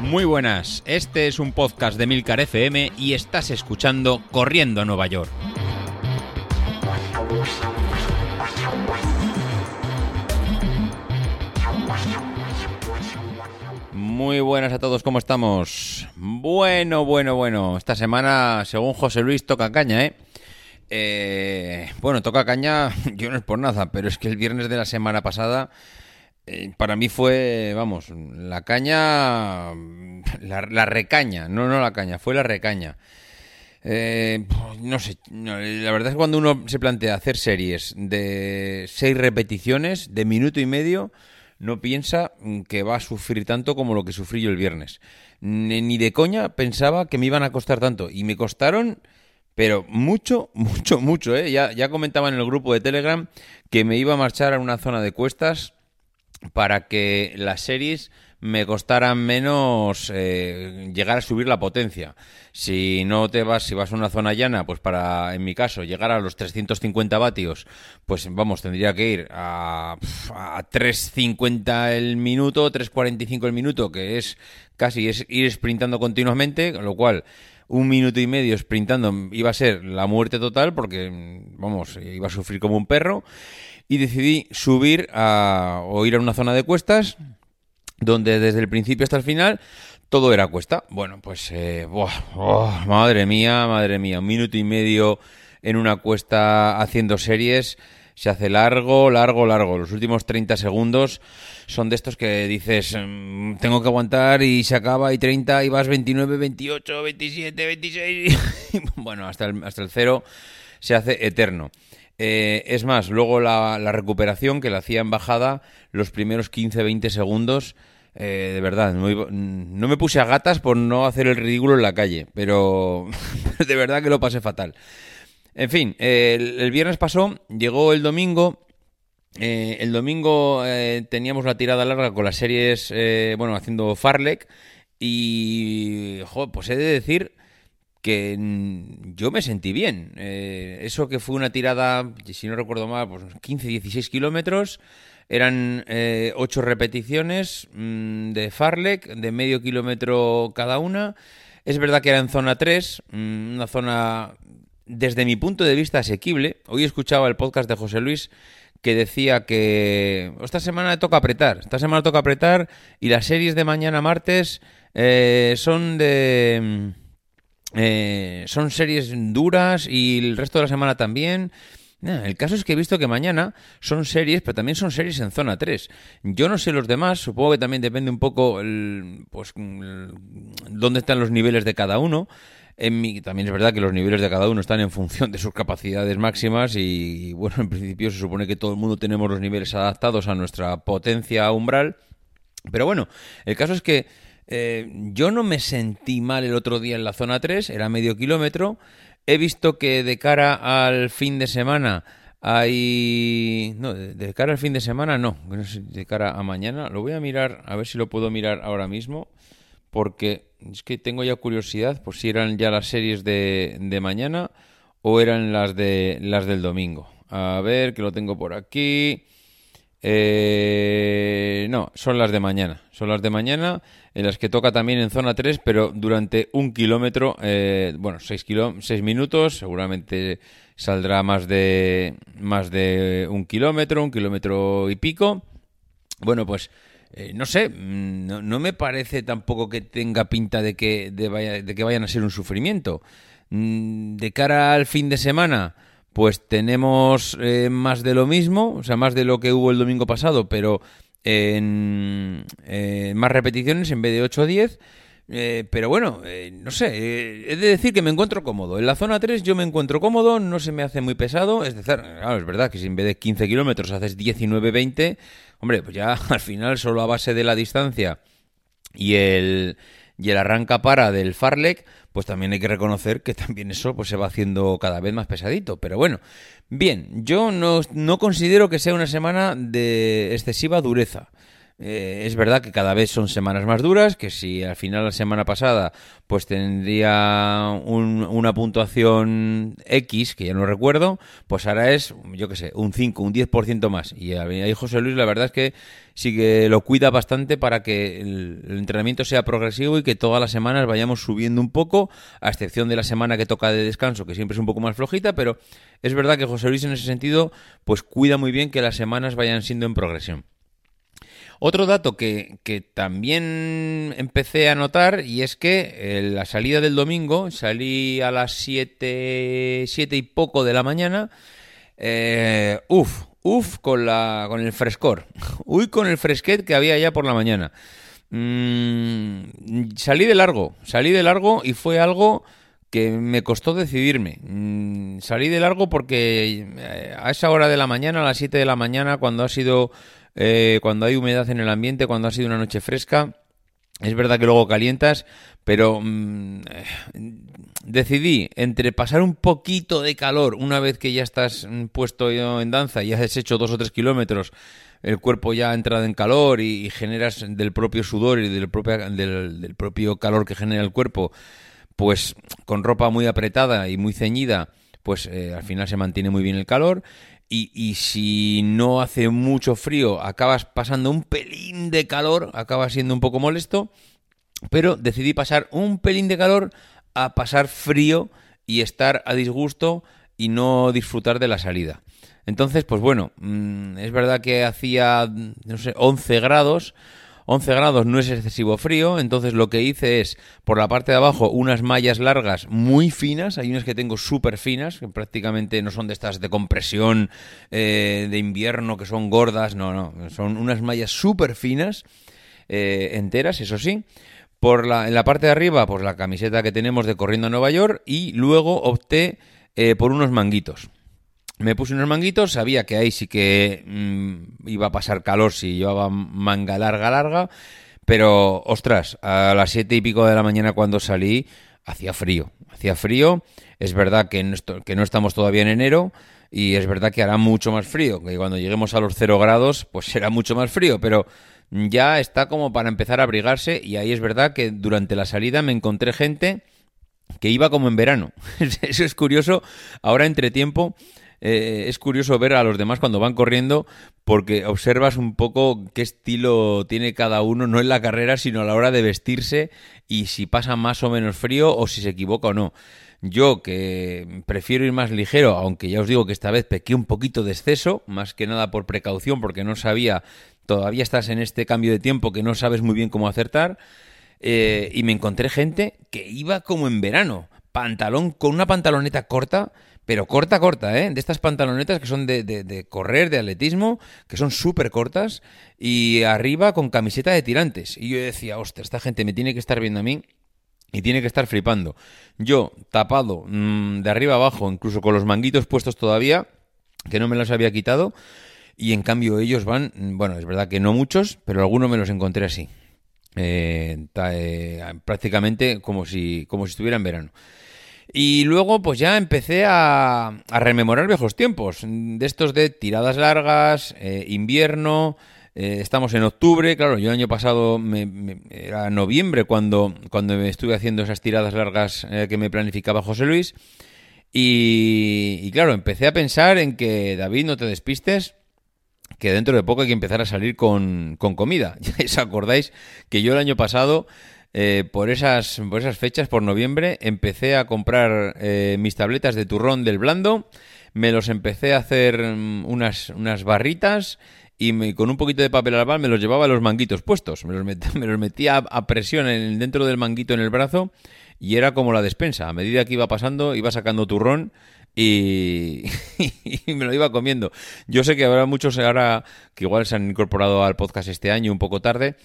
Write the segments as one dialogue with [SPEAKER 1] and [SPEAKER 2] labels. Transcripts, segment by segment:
[SPEAKER 1] Muy buenas, este es un podcast de Milcar FM y estás escuchando Corriendo a Nueva York. Muy buenas a todos, ¿cómo estamos? Bueno, bueno, bueno. Esta semana, según José Luis, toca caña, ¿eh? eh bueno, toca caña, yo no es por nada, pero es que el viernes de la semana pasada eh, para mí fue, vamos, la caña, la, recaña, no, no la caña, fue la recaña. Eh, no sé, la verdad es que cuando uno se plantea hacer series de seis repeticiones, de minuto y medio, no piensa que va a sufrir tanto como lo que sufrí yo el viernes. Ni de coña pensaba que me iban a costar tanto. Y me costaron, pero mucho, mucho, mucho. ¿eh? Ya, ya comentaba en el grupo de Telegram que me iba a marchar a una zona de cuestas para que las series me costaran menos eh, llegar a subir la potencia. Si no te vas, si vas a una zona llana, pues para, en mi caso, llegar a los 350 vatios, pues vamos, tendría que ir a, a 350 el minuto, 345 el minuto, que es casi es ir sprintando continuamente, con lo cual un minuto y medio sprintando iba a ser la muerte total porque, vamos, iba a sufrir como un perro y decidí subir a, o ir a una zona de cuestas donde desde el principio hasta el final todo era cuesta. Bueno, pues, eh, oh, madre mía, madre mía, un minuto y medio en una cuesta haciendo series se hace largo, largo, largo. Los últimos 30 segundos son de estos que dices, mm, tengo que aguantar y se acaba y 30 y vas 29, 28, 27, 26. bueno, hasta hasta el cero se hace eterno. Eh, es más, luego la, recuperación que la hacía en bajada, los primeros 15-20 segundos, eh, de verdad, no, me puse a gatas por no hacer el ridículo en la calle, pero de verdad que lo pasé fatal. En fin, el, viernes pasó, llegó el domingo. Eh, el domingo teníamos la tirada larga con las series, bueno, haciendo Farlek. Y, joder, pues he de decir que yo me sentí bien. Eh, eso que fue una tirada, si no recuerdo mal, pues 15-16 kilómetros, eran eh, 8 repeticiones mm, de Farlek, de medio kilómetro cada una. Es verdad que era en zona 3, mm, una zona desde mi punto de vista asequible. Hoy escuchaba el podcast de José Luis que decía que esta semana toca apretar, esta semana toca apretar y las series de mañana martes eh, son de eh, son series duras y el resto de la semana también. el caso es que he visto que mañana son series, pero también son series en zona 3. Yo no sé los demás, supongo que también depende un poco pues dónde están los niveles de cada uno. En mi, también es verdad que los niveles de cada uno están en función de sus capacidades máximas y, bueno, en principio se supone que todo el mundo tenemos los niveles adaptados a nuestra potencia umbral. Pero bueno, el caso es que eh, yo no me sentí mal el otro día en la zona 3, era medio kilómetro. He visto que de cara al fin de semana hay... No, de, cara al fin de semana no, de cara a mañana. Lo voy a mirar, a ver si lo puedo mirar ahora mismo, porque es que tengo ya curiosidad por si eran ya las series de, de mañana o eran las, de, las del domingo. A ver, que lo tengo por aquí. Eh, no, son las de mañana. Son las de mañana, en las que toca también en zona 3, pero durante un kilómetro, eh, bueno, 6 seis minutos, seguramente saldrá más de, más de un kilómetro, un kilómetro y pico. Bueno, pues eh, no sé, mm, no, me parece tampoco que tenga pinta de que, de, de que vayan a ser un sufrimiento. Mm, de cara al fin de semana, pues tenemos eh, más de lo mismo, o sea, más de lo que hubo el domingo pasado, pero en más repeticiones en vez de 8 o 10. Eh, pero bueno, eh, no sé, he de decir que me encuentro cómodo. En la zona 3 yo me encuentro cómodo, no se me hace muy pesado. Es decir, claro, es verdad que si en vez de 15 kilómetros haces 19-20, hombre, pues ya al final solo a base de la distancia y el, y el arranca para del Farlek, pues también hay que reconocer que también eso pues se va haciendo cada vez más pesadito. Pero bueno, bien, yo no, no considero que sea una semana de excesiva dureza. Eh, es verdad que cada vez son semanas más duras, que si al final la semana pasada pues tendría una puntuación X, que ya no recuerdo, pues ahora es, yo qué sé, un 5, un 10% más. Y ahí José Luis la verdad es que sí que lo cuida bastante para que el, entrenamiento sea progresivo y que todas las semanas vayamos subiendo un poco, a excepción de la semana que toca de descanso, que siempre es un poco más flojita, pero es verdad que José Luis en ese sentido pues cuida muy bien que las semanas vayan siendo en progresión. Otro dato que, también empecé a notar y es que eh, la salida del domingo, salí a las 7, siete y poco de la mañana, eh, uf, uf con, la, con el frescor, uy con el fresquet que había ya por la mañana. Mm, salí de largo, salí de largo y fue algo que me costó decidirme. Mm, salí de largo porque eh, a esa hora de la mañana, a las 7 de la mañana, cuando ha sido eh, cuando hay humedad en el ambiente, cuando ha sido una noche fresca. Es verdad que luego calientas, pero mm, eh, decidí entre pasar un poquito de calor una vez que ya estás mm, puesto en danza y has hecho dos o tres kilómetros, el cuerpo ya ha entrado en calor y, generas del propio sudor y del propio, del, propio calor que genera el cuerpo, pues con ropa muy apretada y muy ceñida, pues eh, al final se mantiene muy bien el calor y, si no hace mucho frío, acabas pasando un pelín de calor, acaba siendo un poco molesto, pero decidí pasar un pelín de calor a pasar frío y estar a disgusto y no disfrutar de la salida. Entonces, pues bueno, mm, es verdad que hacía, no sé, 11 grados, 11 grados no es excesivo frío, entonces lo que hice es por la parte de abajo unas mallas largas muy finas, hay unas que tengo súper finas, que prácticamente no son de estas de compresión eh, de invierno que son gordas, no, no, son unas mallas súper finas, eh, enteras, eso sí. Por la, en la parte de arriba, pues la camiseta que tenemos de Corriendo a Nueva York y luego opté eh, por unos manguitos. Me puse unos manguitos, sabía que ahí sí que mm, iba a pasar calor si llevaba manga larga, larga, pero ostras, a las siete y pico de la mañana cuando salí, hacía frío, hacía frío, es verdad que no, estamos todavía en enero, y es verdad que hará mucho más frío, que cuando lleguemos a los cero grados, pues será mucho más frío, pero ya está como para empezar a abrigarse, y ahí es verdad que durante la salida me encontré gente que iba como en verano. Eso es curioso, ahora entre tiempo eh, es curioso ver a los demás cuando van corriendo porque observas un poco qué estilo tiene cada uno, no en la carrera, sino a la hora de vestirse y si pasa más o menos frío o si se equivoca o no. Yo que prefiero ir más ligero, aunque ya os digo que esta vez pequé un poquito de exceso, más que nada por precaución, porque no sabía, todavía estás en este cambio de tiempo que no sabes muy bien cómo acertar, eh, y me encontré gente que iba como en verano, pantalón con una pantaloneta corta, pero corta, corta, ¿eh? De estas pantalonetas que son de, de, correr, de atletismo, que son súper cortas, y arriba con camiseta de tirantes. Y yo decía, hostia, esta gente me tiene que estar viendo a mí y tiene que estar flipando. Yo, tapado mmm, de arriba abajo, incluso con los manguitos puestos todavía, que no me los había quitado, y en cambio ellos van, bueno, es verdad que no muchos, pero algunos me los encontré así. Eh, eh, prácticamente como si, como si estuviera en verano. Y luego pues ya empecé a, rememorar viejos tiempos, de estos de tiradas largas, eh, invierno, eh, estamos en octubre, claro, yo el año pasado me, era noviembre cuando, cuando me estuve haciendo esas tiradas largas eh, que me planificaba José Luis. Y, claro, empecé a pensar en que, David, no te despistes, que dentro de poco hay que empezar a salir con, con comida. Ya os acordáis que yo el año pasado eh, por, esas, por esas fechas, por noviembre, empecé a comprar eh, mis tabletas de turrón del blando, me los empecé a hacer mm, unas, unas barritas y con un poquito de papel albal me los llevaba a los manguitos puestos, me los, me los metía a, presión en, dentro del manguito en el brazo y era como la despensa, a medida que iba pasando iba sacando turrón y, y, me lo iba comiendo. Yo sé que habrá muchos ahora que igual se han incorporado al podcast este año un poco tarde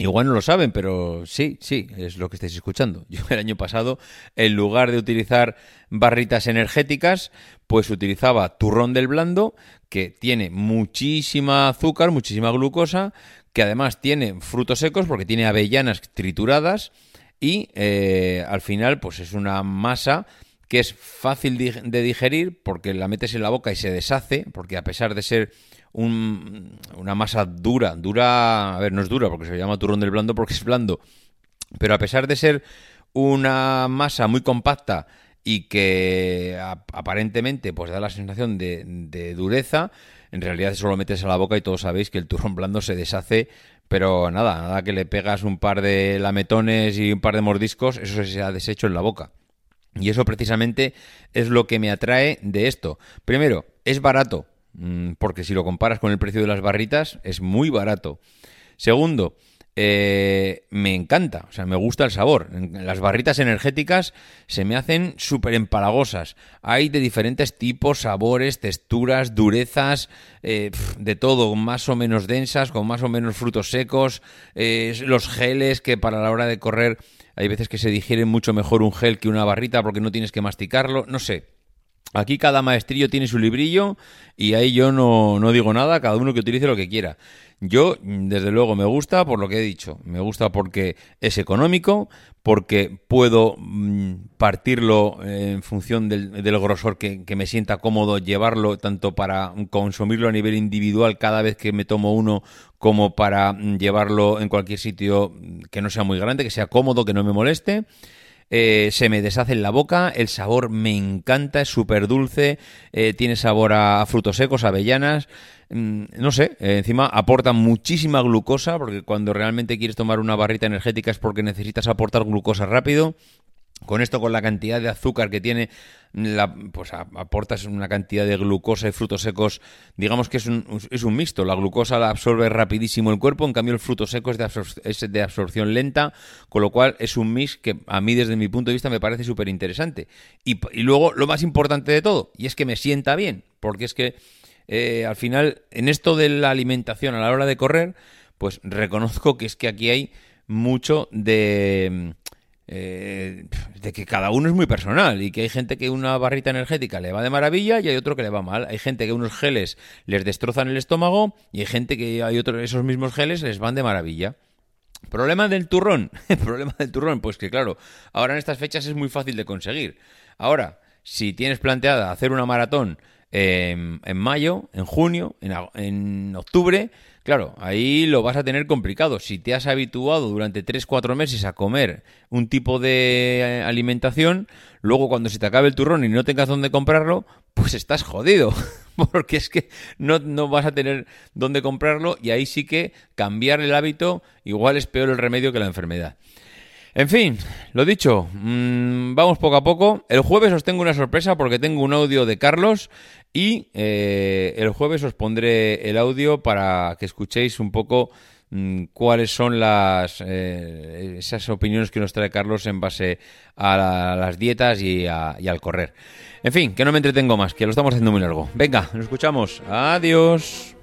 [SPEAKER 1] Igual no lo saben, pero sí, sí, es lo que estáis escuchando. Yo el año pasado, en lugar de utilizar barritas energéticas, pues utilizaba turrón del blando, que tiene muchísima azúcar, muchísima glucosa, que además tiene frutos secos porque tiene avellanas trituradas y eh, al final pues es una masa que es fácil de digerir porque la metes en la boca y se deshace, porque a pesar de ser una masa dura, dura, a ver, no es dura porque se llama turrón del blando porque es blando, pero a pesar de ser una masa muy compacta y que aparentemente pues da la sensación de, dureza, en realidad solo metes a la boca y todos sabéis que el turrón blando se deshace, pero nada, nada que le pegas un par de lametones y un par de mordiscos, eso se ha deshecho en la boca. Y eso precisamente es lo que me atrae de esto. Primero, es barato, porque si lo comparas con el precio de las barritas, es muy barato. Segundo, eh, me encanta, o sea, me gusta el sabor. Las barritas energéticas se me hacen súper empalagosas. Hay de diferentes tipos, sabores, texturas, durezas, eh, de todo, más o menos densas, con más o menos frutos secos, eh, los geles que para la hora de correr hay veces que se digiere mucho mejor un gel que una barrita porque no tienes que masticarlo, no sé. Aquí cada maestrillo tiene su librillo y ahí yo no, no, digo nada, cada uno que utilice lo que quiera. Yo, desde luego, me gusta por lo que he dicho. Me gusta porque es económico, porque puedo mm, partirlo en función del, grosor que, que, me sienta cómodo llevarlo, tanto para consumirlo a nivel individual cada vez que me tomo uno, como para mm, llevarlo en cualquier sitio que no sea muy grande, que sea cómodo, que no me moleste. Eh, se me deshace en la boca, el sabor me encanta, es súper dulce, eh, tiene sabor a, frutos secos, avellanas, mm, no sé, eh, encima aporta muchísima glucosa, porque cuando realmente quieres tomar una barrita energética es porque necesitas aportar glucosa rápido. Con esto, con la cantidad de azúcar que tiene, la, pues aportas una cantidad de glucosa y frutos secos, digamos que es un, es un mixto. La glucosa la absorbe rapidísimo el cuerpo, en cambio el fruto seco es de, es de absorción lenta, con lo cual es un mix que a mí desde mi punto de vista me parece súper interesante. Y, y, luego lo más importante de todo, y es que me sienta bien, porque es que eh, al final en esto de la alimentación a la hora de correr, pues reconozco que es que aquí hay mucho de eh, de que cada uno es muy personal y que hay gente que una barrita energética le va de maravilla y hay otro que le va mal. Hay gente que unos geles les destrozan el estómago y hay gente que hay otros esos mismos geles les van de maravilla. Problema del turrón. Problema del turrón, pues que claro, ahora en estas fechas es muy fácil de conseguir. Ahora, si tienes planteada hacer una maratón en mayo, en junio, en octubre, Claro, ahí lo vas a tener complicado. Si te has habituado durante 3-4 meses a comer un tipo de eh, alimentación, luego cuando se te acabe el turrón y no tengas dónde comprarlo, pues estás jodido. Porque es que no, no vas a tener dónde comprarlo y ahí sí que cambiar el hábito igual es peor el remedio que la enfermedad. En fin, lo dicho, mm, vamos poco a poco. El jueves os tengo una sorpresa porque tengo un audio de Carlos y eh, el jueves os pondré el audio para que escuchéis un poco mm, cuáles son las eh, esas opiniones que nos trae Carlos en base a, las dietas y, y al correr. En fin, que no me entretengo más, que lo estamos haciendo muy largo. Venga, nos escuchamos. Adiós.